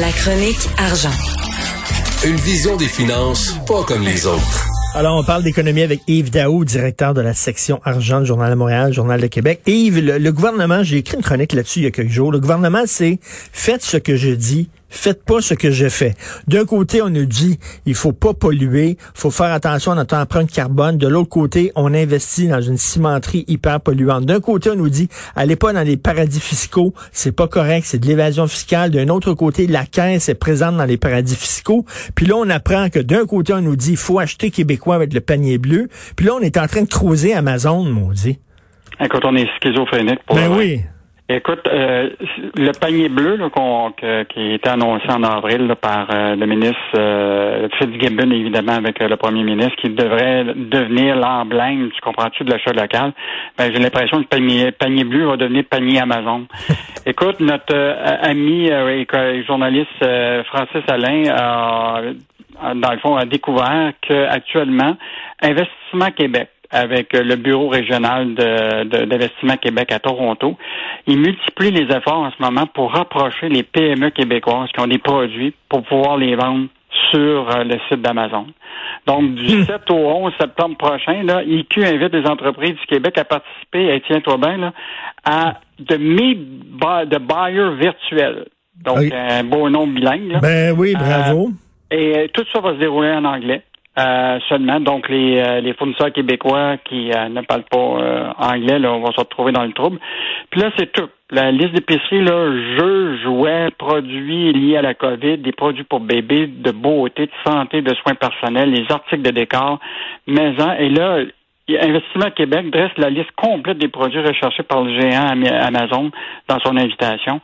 La chronique argent. Une vision des finances pas comme les autres. Alors, on parle d'économie avec Yves Daou, directeur de la section argent du Journal de Montréal, Journal de Québec. Yves, le, le gouvernement, j'ai écrit une chronique là-dessus il y a quelques jours. Le gouvernement, c'est faites ce que je dis, faites pas ce que je fais. D'un côté, on nous dit il faut pas polluer, faut faire attention à notre empreinte carbone. De l'autre côté, on investit dans une cimenterie hyper polluante. D'un côté, on nous dit allez pas dans les paradis fiscaux, c'est pas correct, c'est de l'évasion fiscale. D'un autre côté, la caisse est présente dans les paradis fiscaux. Puis là, on apprend que d'un côté, on nous dit il faut acheter québécois avec le panier bleu. Puis là, on est en train de creuser Amazon, maudit. Écoute, on est schizophrénique pour Ben oui. Écoute, euh, le panier bleu là, qu'on- que- qui a été annoncé en avril là, par euh, le ministre euh, Fitzgibbon, évidemment, avec euh, le premier ministre, qui devrait devenir l'emblème, tu comprends-tu, de l'achat local, ben, j'ai l'impression que le panier, panier bleu va devenir panier Amazon. Écoute, notre euh, ami euh, et journaliste euh, Francis Alain a, dans le fond, a découvert qu'actuellement, Investissement Québec, avec euh, le bureau régional de- de- d'investissement Québec à Toronto. Ils multiplient les efforts en ce moment pour rapprocher les PME québécoises qui ont des produits pour pouvoir les vendre sur euh, le site d'Amazon. Donc, du 7 au 11 septembre prochain, là, IQ invite des entreprises du Québec à participer, et tiens-toi bien, là, à de meet de buyers virtuels. Donc, un beau nom bilingue. là. Ben oui, bravo. Et euh, tout ça va se dérouler en anglais. Euh, seulement. Donc, les, euh, les fournisseurs québécois qui euh, ne parlent pas euh, anglais, là, on va se retrouver dans le trouble. Puis là, c'est tout. La liste d'épicerie, là, jeux, jouets, produits liés à la COVID, des produits pour bébés, de beauté, de santé, de soins personnels, les articles de décor, maison. Et là, Investissement Québec dresse la liste complète des produits recherchés par le géant Amazon dans son invitation.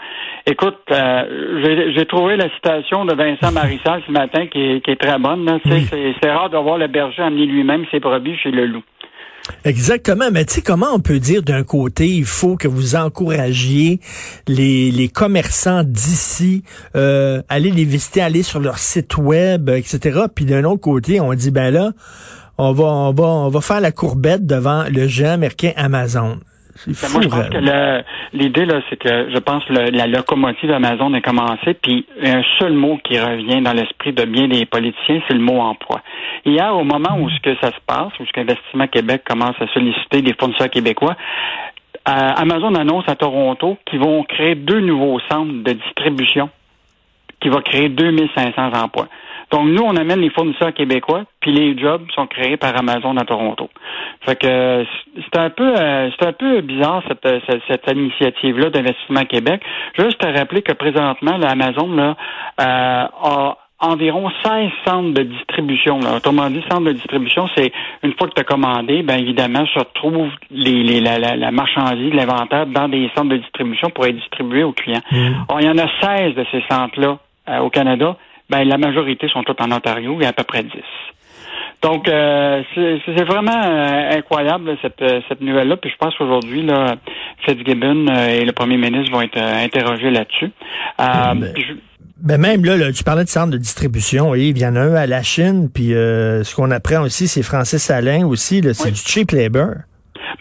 Écoute, euh, j'ai- trouvé la citation de Vincent Marissal ce matin qui est, qui est très bonne. Oui. C'est rare de voir le berger amener lui-même ses brebis chez le loup. Exactement, mais tu sais comment on peut dire d'un côté il faut que vous encouragiez les, les commerçants d'ici, euh, aller les visiter, aller sur leur site web, etc. Puis d'un autre côté on dit ben là on va on va on va faire la courbette devant le géant américain Amazon. Ben, fou. moi, je pense raide. que l'idée, là, c'est que je pense que la locomotive Amazon a commencé, puis un seul mot qui revient dans l'esprit de bien des politiciens, c'est le mot emploi. Hier, au moment où ce que ça se passe, où ce qu'Investissement Québec commence à solliciter des fournisseurs québécois, euh, Amazon annonce à Toronto qu'ils vont créer deux nouveaux centres de distribution qui va créer 2500 emplois. Donc, nous, on amène les fournisseurs québécois, puis les jobs sont créés par Amazon à Toronto. Fait que c'est un peu euh, c'est un peu bizarre cette, euh, cette, cette initiative-là d'Investissement Québec. Juste te rappeler que présentement, là, Amazon là, euh, a environ 16 centres de distribution. Là. Autrement dit, centre de distribution, c'est une fois que tu as commandé, ben évidemment, se retrouve les, les, la, la, la marchandise, l'inventaire dans des centres de distribution pour être distribué aux clients. Or, il y en a 16 de ces centres-là euh, au Canada. Ben, la majorité sont toutes en Ontario, il y a à peu près 10. Donc, euh, c'est vraiment euh, incroyable cette, euh, cette nouvelle-là. Puis je pense qu'aujourd'hui, là, Fitzgibbon euh, et le premier ministre vont être interrogés là-dessus. Ben, je- Ben même là, là, tu parlais de centre de distribution, Yves, il y en a un à la Chine, puis euh, ce qu'on apprend aussi, c'est Francis Alain aussi, c'est Oui. du cheap labor.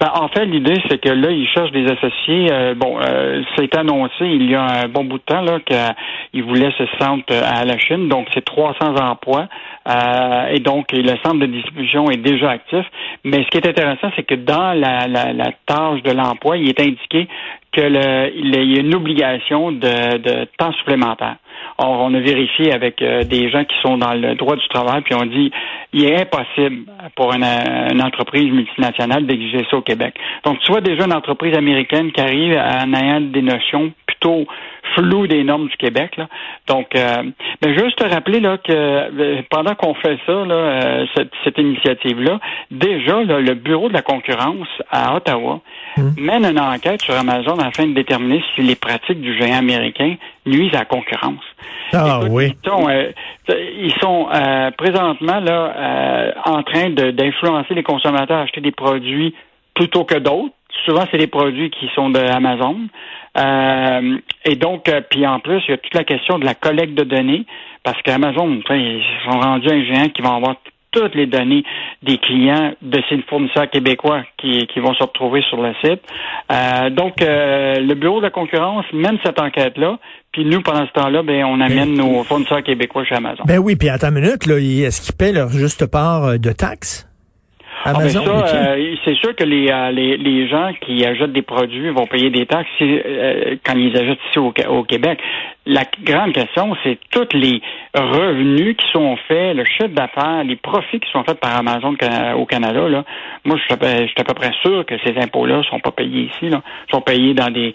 Ben, en fait, l'idée, c'est que là, ils cherchent des associés. Euh, bon, euh, c'est annoncé il y a un bon bout de temps là qu'ils voulaient ce centre à la Chine. Donc, c'est 300 emplois. Euh, et donc, le centre de distribution est déjà actif. Mais ce qui est intéressant, c'est que dans la, la, la tâche de l'emploi, il est indiqué que le, il y a une obligation de, de temps supplémentaire. Or, on a vérifié avec euh, des gens qui sont dans le droit du travail, puis on dit il est impossible pour une, une entreprise multinationale d'exiger ça au Québec. Donc, tu vois déjà une entreprise américaine qui arrive en ayant des notions, plutôt flou des normes du Québec. Là. Donc, euh, mais juste te rappeler là que euh, pendant qu'on fait ça, là, euh, cette, initiative-là, déjà le Bureau de la concurrence à Ottawa mmh. mène une enquête sur Amazon afin de déterminer si les pratiques du géant américain nuisent à la concurrence. Ah oui. Ils sont, présentement là en train d'influencer les consommateurs à acheter des produits plutôt que d'autres. Souvent, c'est des produits qui sont de Amazon. Euh, et donc, euh, puis en plus, il y a toute la question de la collecte de données, parce qu'Amazon, ils sont rendus un géant qui va avoir toutes les données des clients de ces fournisseurs québécois qui, qui vont se retrouver sur le site. Euh, donc, euh, le Bureau de la concurrence mène cette enquête-là, puis nous, pendant ce temps-là, ben, on amène nos fournisseurs québécois chez Amazon. Ben oui, puis à ta minute, là, est-ce qu'ils paient leur juste part de taxes? Ah, ben euh, c'est sûr que les, euh, les, les, gens qui achètent des produits vont payer des taxes euh, quand ils achètent ici au, au Québec. La grande question, c'est tous les revenus qui sont faits, le chiffre d'affaires, les profits qui sont faits par Amazon au Canada. Là. Moi, je suis à peu près sûr que ces impôts-là sont pas payés ici. Là. Ils sont payés dans des,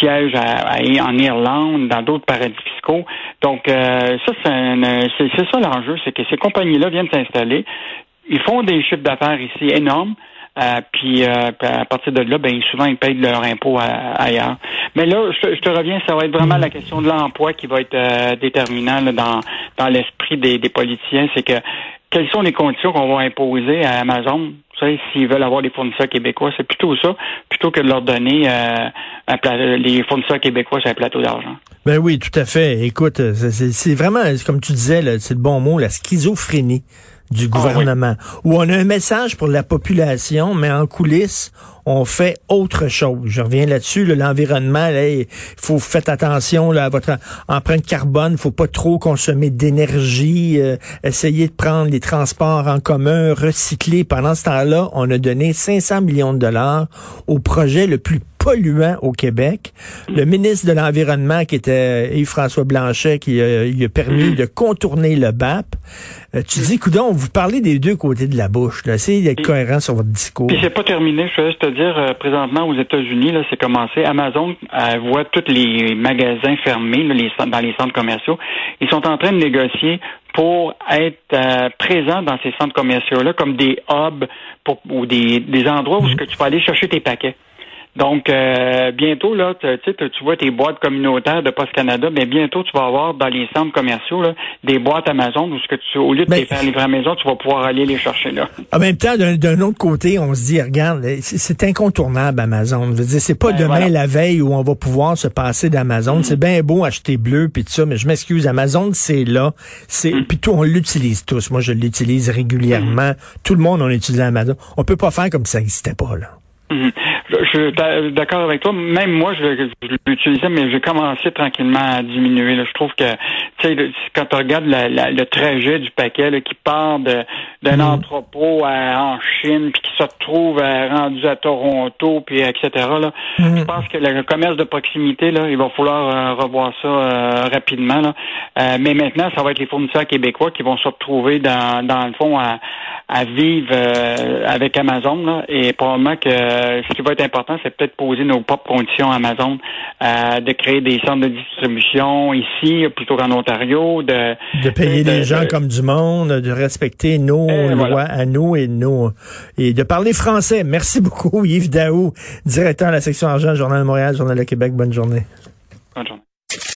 sièges en Irlande, dans d'autres paradis fiscaux. Donc, ça, c'est ça l'enjeu, c'est que ces compagnies-là viennent s'installer ils font des chiffres d'affaires ici énormes. Euh, puis, euh, à partir de là, ben souvent ils payent leur impôt ailleurs. Mais là, je, te reviens, ça va être vraiment la question de l'emploi qui va être euh, déterminant dans dans l'esprit des, des politiciens. C'est que quelles sont les conditions qu'on va imposer à Amazon? S'ils veulent avoir des fournisseurs québécois, c'est plutôt ça, plutôt que de leur donner un les fournisseurs québécois sur un plateau d'argent. Ben oui, tout à fait. Écoute, c'est vraiment, comme tu disais, c'est le bon mot, la schizophrénie du ah gouvernement, où on a un message pour la population, mais en coulisses, on fait autre chose. Je reviens là-dessus, l'environnement, il faut faire attention là, à votre empreinte carbone, faut pas trop consommer d'énergie, euh, essayer de prendre les transports en commun, recycler. Pendant ce temps-là, on a donné 500 millions de dollars au projet le plus polluant au Québec. Le ministre de l'Environnement, qui était Yves-François Blanchet, qui euh, lui a permis de contourner le BAP. Euh, tu dis, coudon, vous parlez des deux côtés de la bouche. Essayez d'être cohérent sur votre discours. Puis c'est pas terminé. Je veux te dire, euh, présentement, aux États-Unis, là, c'est commencé. Amazon voit tous les magasins fermés les, dans les centres commerciaux. Ils sont en train de négocier pour être présents dans ces centres commerciaux-là comme des hubs pour, ou des, des endroits où mm-hmm. que tu peux aller chercher tes paquets. Donc, euh, bientôt, là, tu, tu vois tes boîtes communautaires de Post Canada, mais bientôt, tu vas avoir dans les centres commerciaux là, des boîtes Amazon où ce que tu, au lieu de les faire livrer à la maison, tu vas pouvoir aller les chercher là. En même temps, d'un autre côté, on se dit, regarde, c'est incontournable Amazon. Je veux dire, c'est pas ben, demain la veille où on va pouvoir se passer d'Amazon. C'est bien beau acheter bleu puis tout ça, mais je m'excuse, Amazon, c'est là. C'est mm. puis tout, on l'utilise tous. Moi, je l'utilise régulièrement. Mm. Tout le monde, on utilise Amazon. On peut pas faire comme ça n'existait pas là. Mhm. Je suis d'accord avec toi. Même moi, je, l'utilisais, mais j'ai commencé tranquillement à diminuer. Je trouve que, tu sais, quand tu regardes le trajet du paquet qui part d'un mhm. entrepôt en Chine, puis qui se retrouve euh, rendu à Toronto, puis etc. Là, mhm. Je pense que le commerce de proximité, là, il va falloir euh, revoir ça euh, rapidement. Là. mais maintenant, ça va être les fournisseurs québécois qui vont se retrouver dans, dans le fond à, à vivre avec Amazon. Là, et probablement que euh, ce qui va être important, c'est peut-être poser nos propres conditions à Amazon, euh, de créer des centres de distribution ici plutôt qu'en Ontario, de de payer les gens comme du monde, de respecter nos lois à nous et nos et de parler français. Merci beaucoup Yves Daou, directeur de la section argent Journal de Montréal, Journal de Québec. Bonne journée. Bonne journée.